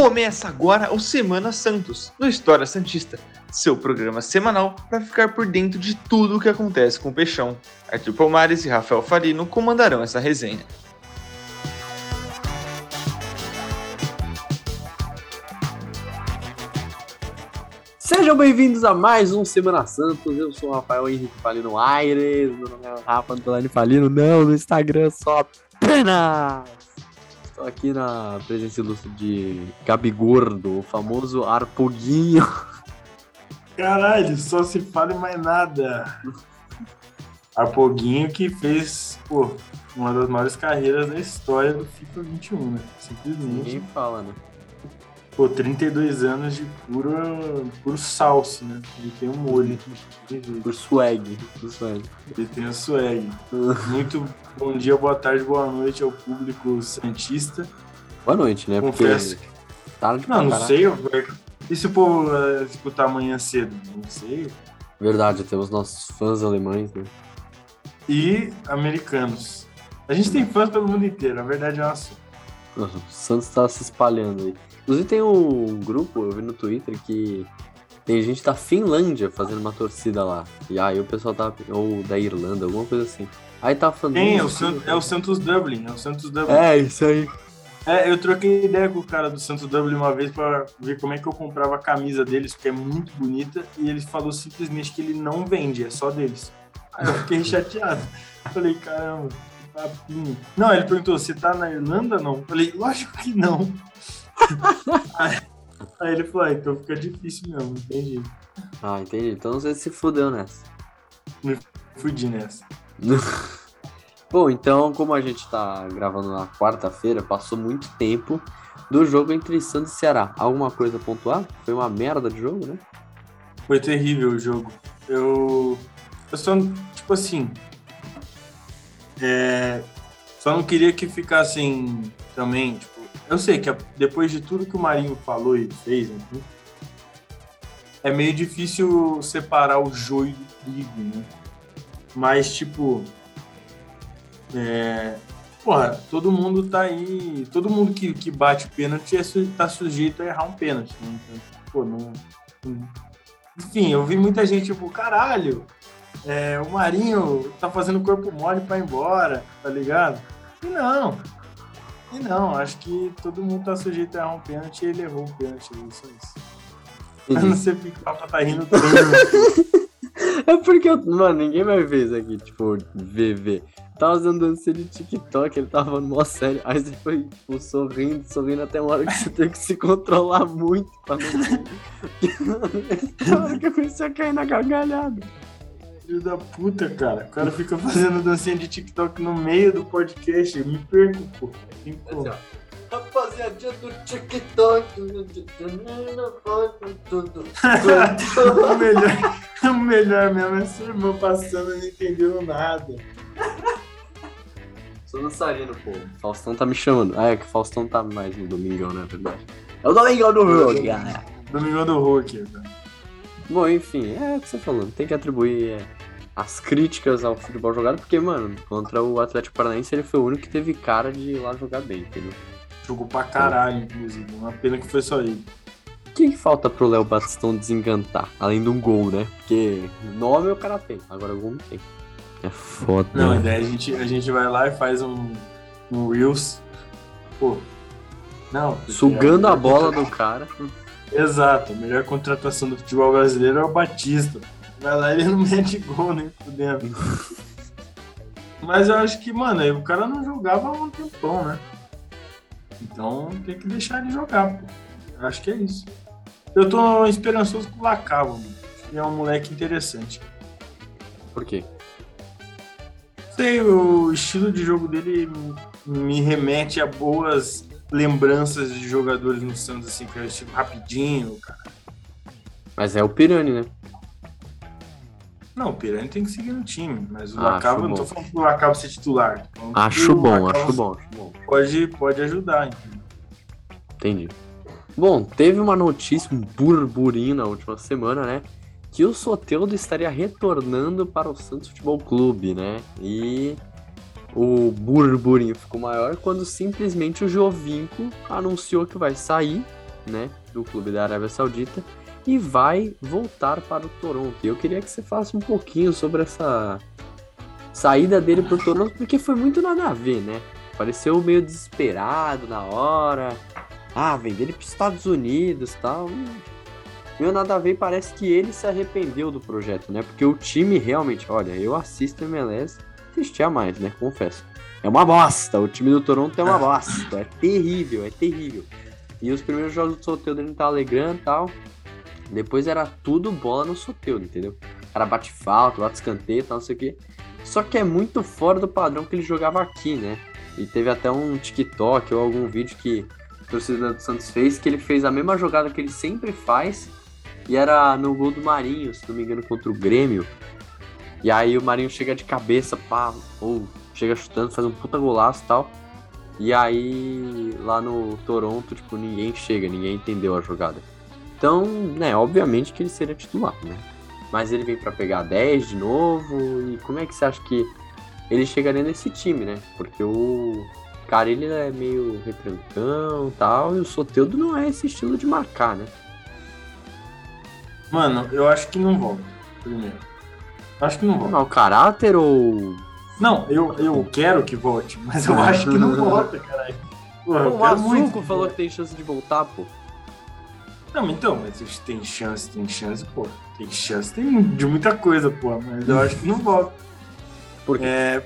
Começa agora o Semana Santos, no História Santista, seu programa semanal para ficar por dentro de tudo o que acontece com o Peixão. Arthur Palmares e Rafael Farino comandarão essa resenha. Sejam bem-vindos a mais um Semana Santos. Eu sou o Rafael Henrique Falino Aires. Meu nome é Rafa Antolani Falino. Não, no Instagram só apenas. Estou aqui na presença ilustre de Gabi Gordo, o famoso Arpoguinho. Caralho, só se fala em mais nada. Arpoguinho que fez, pô, uma das maiores carreiras da história do FIFA 21, né? Simplesmente. Ninguém fala, né? Pô, 32 anos de puro, puro salso, né? Ele tem um molho. Por swag. Por swag. Ele tem o swag. Muito bom dia, boa tarde, boa noite ao público santista. Boa noite, né? Confesso. Porque tarde Não, não sei. E se o povo eh, escutar amanhã cedo? Não sei. Verdade, temos nossos fãs alemães, né? E americanos. A gente tem fãs pelo mundo inteiro, a verdade é uma só. Nossa, O Santos tá se espalhando aí. Inclusive tem um grupo, eu vi no Twitter, que tem gente da Finlândia fazendo uma torcida lá. E aí o pessoal tá. Ou da Irlanda, alguma coisa assim. Aí tá falando. Tem, é o, "Nossa, San- é o Santos Dublin, é o Santos Dublin. É, isso aí. É, eu troquei ideia com o cara do Santos Dublin uma vez pra ver como é que eu comprava a camisa deles, porque é muito bonita, e ele falou simplesmente que ele não vende, é só deles. Aí eu fiquei chateado. Falei, caramba, que papinho. Não, ele perguntou, você tá na Irlanda não? Falei, lógico que não. aí, ele falou, ah, então fica difícil mesmo, entendi. Ah, entendi. Então você se fudeu nessa. Fudi nessa. Bom, então, como a gente tá gravando na quarta-feira, passou muito tempo do jogo entre Santos e Ceará. Alguma coisa a pontuar? Foi uma merda de jogo, né? Foi terrível o jogo. Eu. Eu só, tipo assim. É, só não queria que ficassem também, tipo. Eu sei que a- depois de tudo que o Marinho falou e fez, enfim, é meio difícil separar o joio do trigo, né? Mas, tipo. É, porra, todo mundo tá aí. Todo mundo que, que bate pênalti é, tá sujeito a errar um pênalti. Né? Então, pô, não. não- enfim, eu vi muita gente, tipo, caralho, é, o Marinho tá fazendo corpo mole pra ir embora, tá ligado? E não. E não, acho que todo mundo tá sujeito a errar um pênalti e ele errou um pênalti. Isso é isso. Eu não sei porque o Papa tá rindo tanto. É porque, eu, mano, ninguém vai ver isso aqui, tipo, VV. Tava usando dança de TikTok, ele tava falando mó sério. Aí você foi, tipo, sorrindo, sorrindo até uma hora que você teve que se controlar muito pra não. Na hora que eu comecei a cair na gargalhada. Filho da puta, cara. O cara fica fazendo dancinha de TikTok no meio do podcast. Eu me perco, pô. Tem como. Assim. Rapaziadinha do TikTok. o, melhor, o melhor mesmo é seu irmão passando e não entendendo nada. Sou dançarino, pô. Faustão tá me chamando. Ah, é que o Faustão tá mais no Domingão, né? verdade. É o Domingão do Rock, galera. Domingão do Hulk. cara. Bom, enfim, é o que você falou. Tem que atribuir é, as críticas ao futebol jogado, porque, mano, contra o Atlético Paranaense ele foi o único que teve cara de ir lá jogar bem, entendeu? Jogou pra caralho, inclusive. Uma pena que foi só ele. O que, que falta pro Léo Batistão desencantar? Além de um gol, né? Porque nome o cara tem, agora gol não tem. É foda. Não, a ideia é a gente, a gente vai lá e faz um, um Reels. Pô. Não. Sugando a melhor bola do cara. Exato. A melhor contratação do futebol brasileiro é o Batista. Vai lá ele não mete gol, nem fudendo. Mas eu acho que, mano, o cara não jogava há um tempão, né? Então tem que deixar ele jogar, pô. Eu acho que é isso. Eu tô esperançoso com o Lacava, mano. Que é um moleque interessante. Por quê? Sei, o estilo de jogo dele me remete a boas lembranças de jogadores no Santos, assim, que é estilo rapidinho, cara. Mas é o Pirani, né? Não, o Pirani tem que seguir no time, mas o eu não tô falando pro Lacava ser titular. que Acho bom, acho bom, acho bom. Pode, pode ajudar, entendeu? Entendi. Bom, teve uma notícia, um burburinho na última semana, né? Que o Soteldo estaria retornando para o Santos Futebol Clube, né? E o burburinho ficou maior quando simplesmente o Jovinco anunciou que vai sair né, do clube da Arábia Saudita e vai voltar para o Toronto. E eu queria que você falasse um pouquinho sobre essa saída dele para o Toronto, porque foi muito nada a ver, né? Pareceu meio desesperado na hora. Ah, vender ele para os Estados Unidos tal. Meu nada a ver, parece que ele se arrependeu do projeto, né? Porque o time realmente, olha, eu assisto MLS, assistia mais, né? Confesso. É uma bosta, o time do Toronto é uma bosta, é terrível, é terrível. E os primeiros jogos do Soteldo ele não tá alegrando e tal. Depois era tudo bola no Soteldo, entendeu? O cara bate falta, bate escanteio tal, não sei o quê. Só que é muito fora do padrão que ele jogava aqui, né? E teve até um TikTok ou algum vídeo que o torcedor do Santos fez, que ele fez a mesma jogada que ele sempre faz, e era no gol do Marinho, se não me engano, contra o Grêmio. E aí o Marinho chega de cabeça, pá, ou chega chutando, faz um puta golaço e tal. E aí lá no Toronto, tipo, ninguém chega, ninguém entendeu a jogada. Então, né, obviamente que ele seria titular, né? Mas ele vem para pegar 10 de novo, e como é que você acha que ele chegaria nesse time, né? Porque o cara, ele é meio retrancão e tal, e o Soteudo não é esse estilo de marcar, né? Mano, eu acho que não volta, primeiro. Acho que não volta. Não, caráter ou. Não, eu, eu quero que volte, mas eu acho que não volta, caralho. Eu o Azuco muito que falou que tem chance de voltar, pô. Não, então, mas tem chance, tem chance, pô. Tem chance, tem de muita coisa, pô. Mas eu acho que não volta. Por quê? É,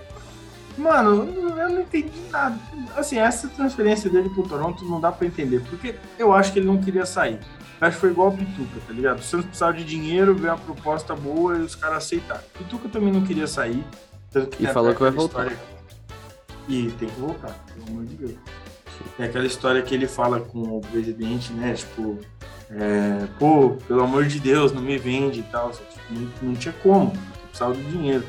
mano, eu não entendi nada. Assim, essa transferência dele pro Toronto não dá pra entender. Porque eu acho que ele não queria sair. Eu acho que foi igual o Pituca, tá ligado? O Santos precisava de dinheiro, veio uma proposta boa e os caras aceitaram. Pituca também não queria sair. Tanto que E falou que vai voltar. história- E tem que voltar, pelo amor de Deus. Tem aquela história que ele fala com o presidente, né? Tipo, é, pô, pelo amor de Deus, não me vende e tal. Que não, não tinha como, precisava do dinheiro.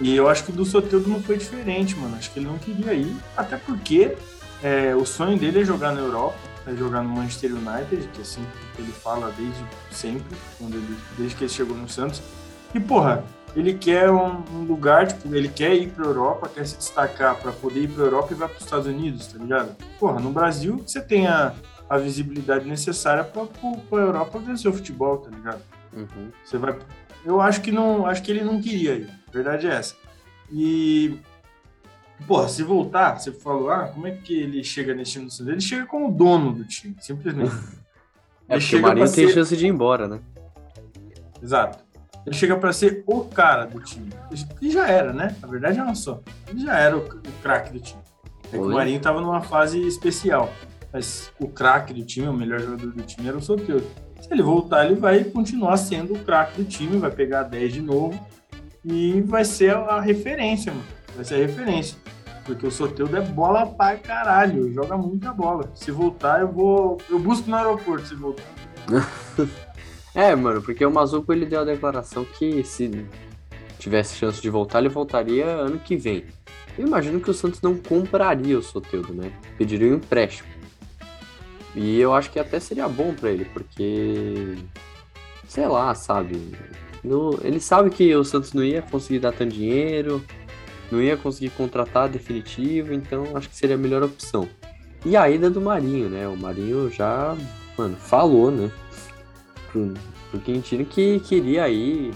E eu acho que do Soteldo não foi diferente, mano. Acho que ele não queria ir, até porque é, o sonho dele é jogar na Europa, é jogar no Manchester United, que é assim ele fala desde sempre, quando ele, desde que ele chegou no Santos. E, porra, ele quer um, um lugar, tipo, ele quer ir pra Europa, quer se destacar pra poder ir pra Europa e vai pros Estados Unidos, tá ligado? Porra, no Brasil você tem a, a visibilidade necessária pra, pra Europa vencer o futebol, tá ligado? Uhum. Você vai. Eu acho que não. Acho que ele não queria ir. A verdade é essa. E. Porra, se voltar, você falou, ah, como é que ele chega nesse time do Santos? Ele chega como dono do time, simplesmente. É Ele porque o Marinho tem ser- chance de ir embora, né? Exato. Ele chega pra ser o cara do time. E já era, né? A verdade é uma só. Ele já era o, o craque do time. É que o? Marinho tava numa fase especial. Mas o craque do time, o melhor jogador do time era o Soteldo. Se ele voltar, ele vai continuar sendo o craque do time, vai pegar 10 de novo e vai ser a referência, mano. Vai ser a referência. Porque o Soteldo é bola pra caralho, joga muita bola. Se voltar, eu vou. Eu busco no aeroporto se voltar. É, mano, porque o Mazuco ele deu a declaração que se tivesse chance de voltar, ele voltaria ano que vem. Eu imagino que o Santos não compraria o Soteudo, né? Pediria um empréstimo. E eu acho que até seria bom pra ele, porque. Sei lá, sabe? No- ele sabe que o Santos não ia conseguir dar tanto dinheiro, não ia conseguir contratar definitivo, então acho que seria a melhor opção. E a ida do Marinho, né? O Marinho já, mano, falou, né? Pro, pro Quintino que queria ir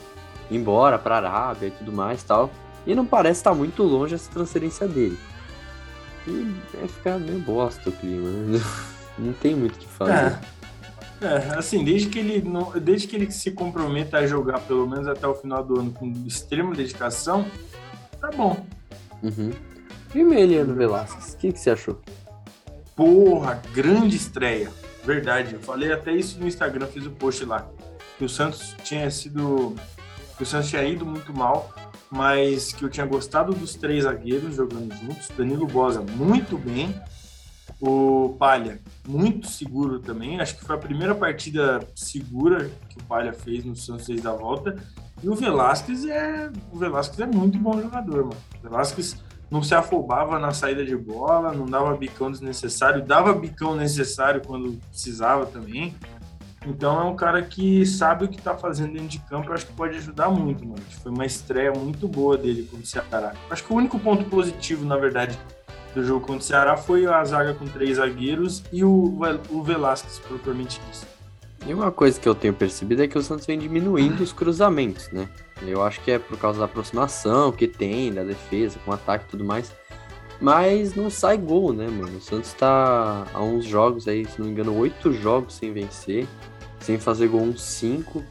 embora pra Arábia e tudo mais tal. E não parece estar muito longe essa transferência dele. E vai ficar meio bosta o clima, né? Não tem muito o que fazer. É. É, assim, desde que ele não, desde que ele se comprometa a jogar pelo menos até o final do ano com extrema dedicação, tá bom. Uhum. E o Emiliano Velasquez, o que, que você achou? Porra, grande estreia. Verdade, eu falei até isso no Instagram, fiz o post lá. Que o Santos tinha sido. Que o Santos tinha ido muito mal, mas que eu tinha gostado dos três zagueiros jogando juntos. Danilo Bosa muito bem. O Palha, muito seguro também. Acho que foi a primeira partida segura que o Palha fez no Santos desde a volta. E o Velasquez é. O Velasquez é muito bom jogador, mano. Velasquez não se afobava na saída de bola, não dava bicão desnecessário, dava bicão necessário quando precisava também. Então é um cara que sabe o que tá fazendo dentro de campo, acho que pode ajudar muito, mano. Foi uma estreia muito boa dele como Ceará. Acho que o único ponto positivo, na verdade, do jogo contra o Ceará foi a zaga com três zagueiros e o, o Velasquez, propriamente dito. E uma coisa que eu tenho percebido é que o Santos vem diminuindo os cruzamentos, né? Eu acho que é por causa da aproximação que tem, da defesa, com ataque e tudo mais. Mas não sai gol, né, mano? O Santos tá há uns jogos aí, se não me engano, oito jogos sem vencer, sem fazer gol uns cinco.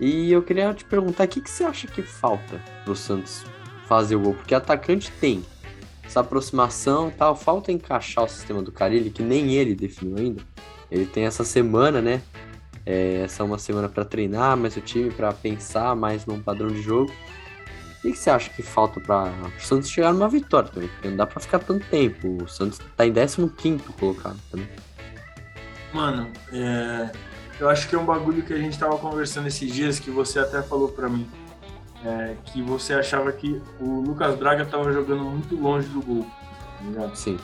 E eu queria te perguntar, o que, que você acha que falta pro Santos fazer o gol? Porque atacante tem essa aproximação tal, falta encaixar o sistema do Carilli, que nem ele definiu ainda. Ele tem essa semana, né? É, essa é uma semana para treinar mais o time, para pensar mais num padrão de jogo. O que, você acha que falta para o Santos chegar numa vitória também? Porque não dá para ficar tanto tempo. O Santos tá em 15 colocado também. Mano, é... eu acho que é um bagulho que a gente tava conversando esses dias que você até falou para mim. É, que você achava que o Lucas Braga tava jogando muito longe do gol. Tá Sim.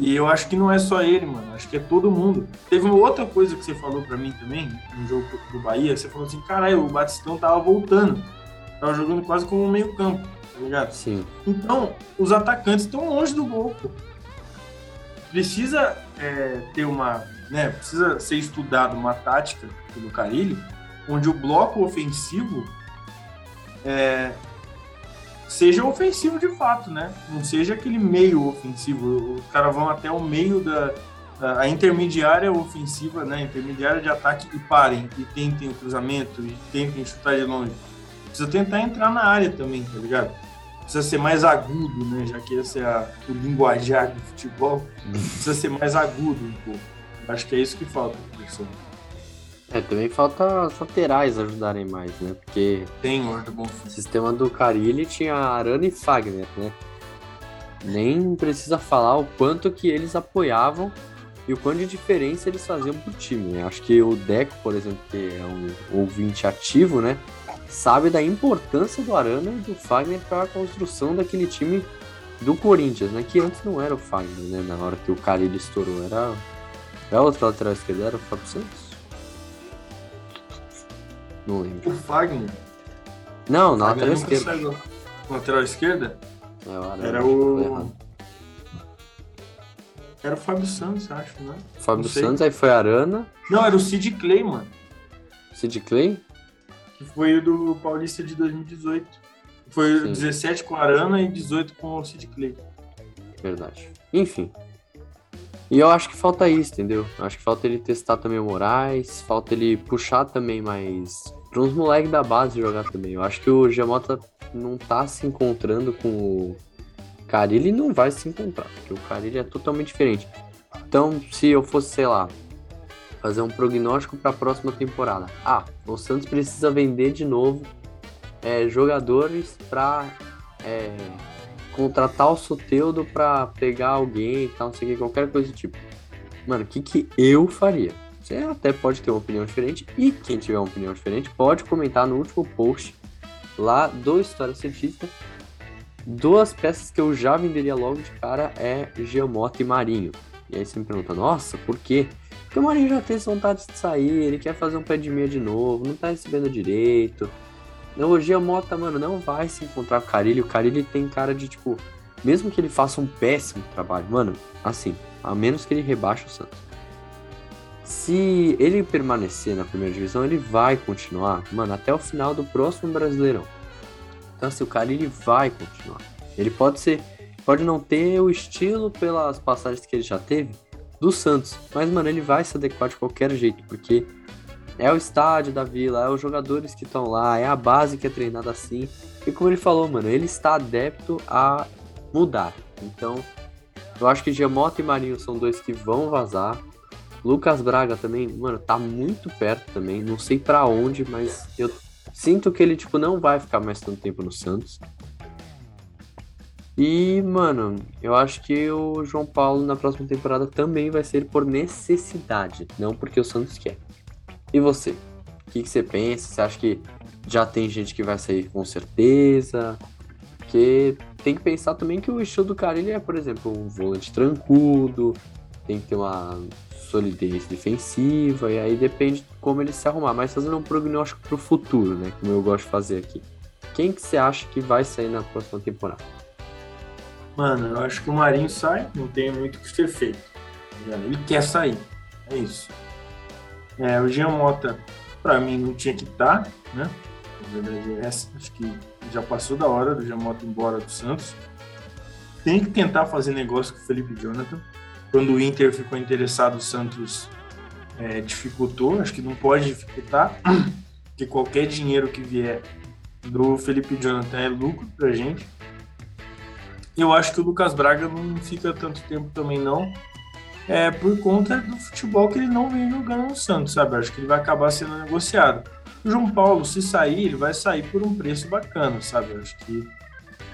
E eu acho que não é só ele, mano. Acho que é todo mundo. Teve uma outra coisa que você falou para mim também, no jogo do Bahia. Você falou assim, caralho, o Batistão tava voltando. Tava jogando quase como um meio campo, tá ligado? Sim. Então, os atacantes estão longe do gol, pô. Precisa é, ter uma... Né, precisa ser estudado uma tática pelo Carilho, onde o bloco ofensivo é, seja ofensivo de fato, né? Não seja aquele meio ofensivo. Os caras vão até o meio da a intermediária ofensiva, né? Intermediária de ataque e parem e tentem o cruzamento e tentem chutar de longe. Precisa tentar entrar na área também, tá ligado? Precisa ser mais agudo, né? Já que esse é a, o linguajar do futebol, precisa ser mais agudo um pouco. Acho que é isso que falta, professor. É, também falta os laterais ajudarem mais, né? Porque. Tem. O sistema do Carilli tinha Arana e Fagner, né? Nem precisa falar o quanto que eles apoiavam e o quanto de diferença eles faziam pro time. Né? Acho que o Deco, por exemplo, que é um ouvinte ativo, né? Sabe da importância do Arana e do Fagner para a construção daquele time do Corinthians, né? Que antes não era o Fagner, né? Na hora que o Carilli estourou. Era. Era outro lateral esquerdo, era o Fábio Santos? Não lembro. O Fagner? Não, na lateral esquerda. Lateral esquerda? É, era o. Era o Fábio Santos, acho, né? Fábio Santos, aí foi Arana. Não, era o Sid Clay, mano. Sid Clay? Que foi o do Paulista de 2018. Foi Sim. 17 com a Arana e 18 com o Sid Clay. Verdade. Enfim. E eu acho que falta isso, entendeu? Eu acho que falta ele testar também o Moraes, falta ele puxar também mais para uns moleques da base jogar também. Eu acho que o Giamota não tá se encontrando com o Carilli não vai se encontrar, porque o Carilli é totalmente diferente. Então, se eu fosse, sei lá, fazer um prognóstico para a próxima temporada. Ah, o Santos precisa vender de novo é, jogadores para é, contratar o Soteudo para pegar alguém e tal, não sei o que, qualquer coisa do tipo. Mano, o que, que eu faria? Você até pode ter uma opinião diferente e quem tiver uma opinião diferente pode comentar no último post lá do História Cientista. Duas peças que eu já venderia logo de cara é Geomota e Marinho. E aí você me pergunta, nossa, por quê? Porque o Marinho já tem vontade de sair, ele quer fazer um pé de meia de novo, não tá recebendo direito. O Geomota, mano, não vai se encontrar com o Carilli. O Carilli tem cara de, tipo, mesmo que ele faça um péssimo trabalho, mano, assim, a menos que ele rebaixe o Santos se ele permanecer na primeira divisão, ele vai continuar, mano, até o final do próximo Brasileirão. Então, assim, o cara ele vai continuar. Ele pode ser, pode não ter o estilo pelas passagens que ele já teve do Santos, mas, mano, ele vai se adequar de qualquer jeito, porque é o estádio da Vila, é os jogadores que estão lá, é a base que é treinada assim. E como ele falou, mano, ele está adepto a mudar. Então, eu acho que Giamota e Marinho são dois que vão vazar. Lucas Braga também, mano, tá muito perto também. Não sei para onde, mas eu sinto que ele, tipo, não vai ficar mais tanto tempo no Santos. E, mano, eu acho que o João Paulo na próxima temporada também vai ser por necessidade, não porque o Santos quer. E você? O que, que você pensa? Você acha que já tem gente que vai sair com certeza? Porque tem que pensar também que o estilo do cara ele é, por exemplo, um volante trancudo, tem que ter uma solidez defensiva, e aí depende de como ele se arrumar. Mas fazendo um prognóstico para o futuro, né? Como eu gosto de fazer aqui. Quem que você acha que vai sair na próxima temporada? Mano, eu acho que o Marinho sai, não tem muito o que ser feito. Ele quer sair. É isso. É, o Jean Mota, pra mim, não tinha que estar, né? Na verdade, é essa. Acho que já passou da hora do Jean Mota embora do Santos. Tem que tentar fazer negócio com o Felipe Jonathan. Quando o Inter ficou interessado, o Santos é, dificultou. Acho que não pode dificultar, porque qualquer dinheiro que vier do Felipe Jonathan é lucro pra gente. Eu acho que o Lucas Braga não fica tanto tempo também, não. É por conta do futebol que ele não vem jogando no Santos, sabe? Acho que ele vai acabar sendo negociado. O João Paulo, se sair, ele vai sair por um preço bacana, sabe? Acho que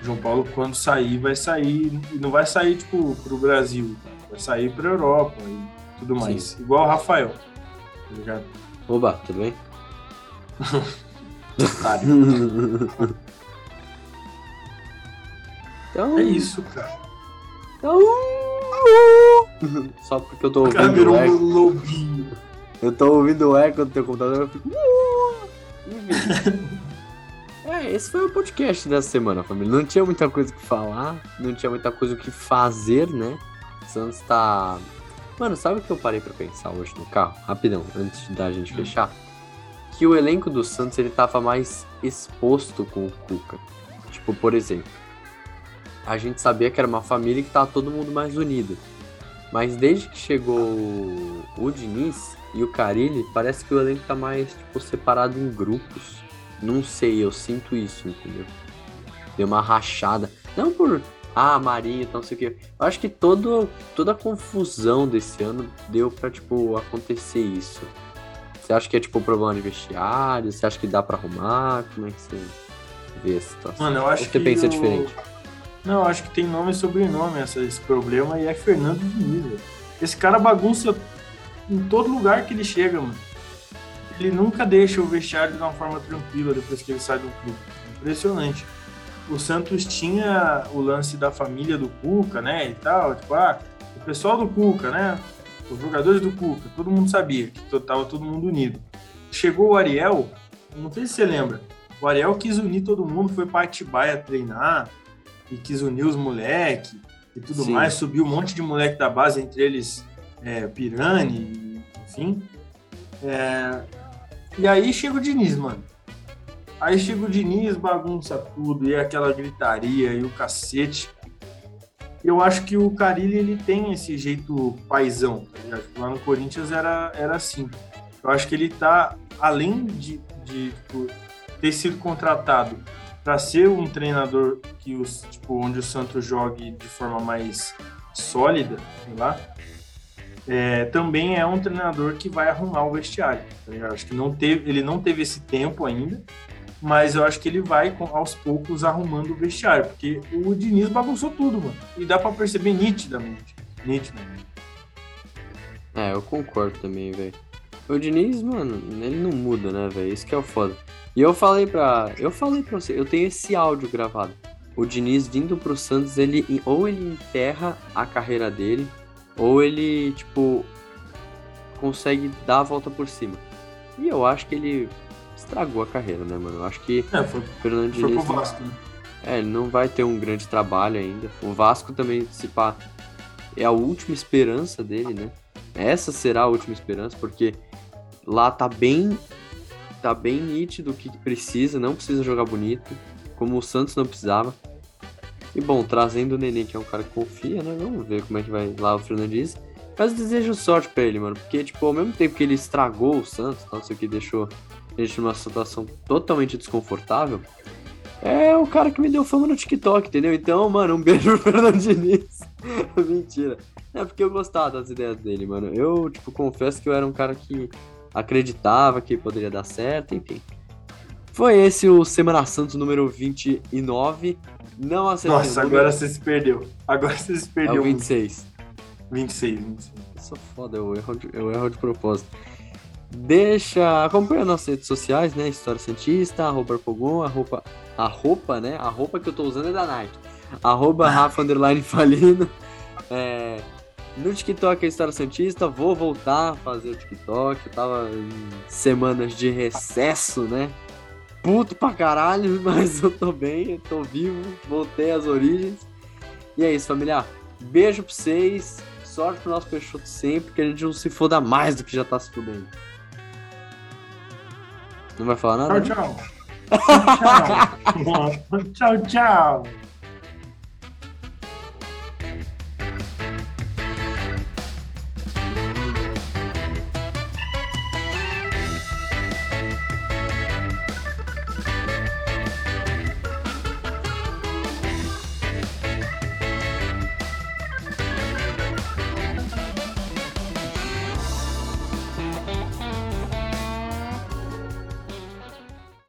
o João Paulo, quando sair, vai sair. Não vai sair, tipo, pro Brasil. Vai sair pra Europa e tudo mais. Sim. Igual o Rafael. Tá ligado? Oba, tudo bem? então... É isso, cara. Então... Só porque eu tô ouvindo o eco. lobinho. Eu tô ouvindo o eco do teu computador, eu fico... É, esse foi o podcast dessa semana, família. Não tinha muita coisa que falar, não tinha muita coisa que fazer, né? Santos tá. Mano, sabe o que eu parei pra pensar hoje no carro? Rapidão, antes da gente hum. fechar. Que o elenco do Santos ele tava mais exposto com o Cuca. Tipo, por exemplo, a gente sabia que era uma família que tava todo mundo mais unido. Mas desde que chegou o Diniz e o Carilli, parece que o elenco tá mais, tipo, separado em grupos. Não sei, eu sinto isso, entendeu? Deu uma rachada. Não por. Ah, Marinho, então não sei o que. Eu acho que todo, toda a confusão desse ano deu pra, tipo, acontecer isso. Você acha que é, tipo, problema de vestiário? Você acha que dá pra arrumar? Como é que você vê a situação? Mano, eu acho Ou você que. pensa eu... diferente? Não, eu acho que tem nome e sobrenome essa, esse problema e é Fernando Diniz, Esse cara bagunça em todo lugar que ele chega, mano ele nunca deixa o vestiário de uma forma tranquila depois que ele sai do clube. Impressionante. O Santos tinha o lance da família do Cuca, né, e tal, tipo, ah, o pessoal do Cuca, né, os jogadores do Cuca, todo mundo sabia que tava todo mundo unido. Chegou o Ariel, não sei se você lembra, o Ariel quis unir todo mundo, foi para Atibaia treinar e quis unir os moleque e tudo Sim. mais, subiu um monte de moleque da base, entre eles é, Pirani, enfim. É, e aí chega o Diniz, mano. Aí chega o Diniz, bagunça tudo, e aquela gritaria e o cacete. Eu acho que o Carilli, ele tem esse jeito paizão, tá ligado? Lá no Corinthians era, era assim. Eu acho que ele tá, além de, de tipo, ter sido contratado para ser um treinador que os, tipo, onde o Santos jogue de forma mais sólida, sei lá, é, também é um treinador que vai arrumar o vestiário. Tá acho que não teve, ele não teve esse tempo ainda, mas eu acho que ele vai aos poucos arrumando o vestiário, porque o Diniz bagunçou tudo, mano. E dá para perceber nitidamente. Nitidamente. É, eu concordo também, velho. O Diniz, mano, ele não muda, né, velho? Isso que é o foda. E eu falei pra. Eu falei pra você, eu tenho esse áudio gravado. O Diniz vindo pro Santos, ele ou ele enterra a carreira dele, ou ele, tipo, consegue dar a volta por cima. E eu acho que ele estragou a carreira, né, mano? Eu acho que é, foi, o Fernando foi Diniz. Pro Vasco, né? É, ele não vai ter um grande trabalho ainda. O Vasco também, se pá, é a última esperança dele, né? Essa será a última esperança, porque lá tá bem. Tá bem nítido o que precisa, não precisa jogar bonito, como o Santos não precisava. E bom, trazendo o Nenê, que é um cara que confia, né? Vamos ver como é que vai lá o Fernandes. Mas desejo sorte pra ele, mano. Porque, tipo, ao mesmo tempo que ele estragou o Santos, não sei o que deixou gente numa situação totalmente desconfortável, é o cara que me deu fama no TikTok, entendeu? Então, mano, um beijo pro Fernando Diniz. Mentira. É porque eu gostava das ideias dele, mano. Eu, tipo, confesso que eu era um cara que acreditava que poderia dar certo, enfim. Foi esse o Semana Santos número 29. Não acertei. Nossa, agora você se perdeu. Agora você se perdeu. É o 26. 26, 26. Eu sou foda, eu erro de, eu erro de propósito. Deixa, acompanha nossas redes sociais, né? História Santista, arroba Arpogon, arroba, a roupa, né? A roupa que eu tô usando é da Nike. Arroba ah. Rafa Underline Falino. É, no TikTok é História Santista, vou voltar a fazer o TikTok. Eu tava em semanas de recesso, né? Puto pra caralho, mas eu tô bem, eu tô vivo, voltei às origens. E é isso, família. Beijo pra vocês. Sorte pro nosso Peixoto sempre, que a gente não se foda mais do que já tá se fudendo. Não vai falar nada? Tchau, né? tchau. tchau, tchau. tchau, tchau.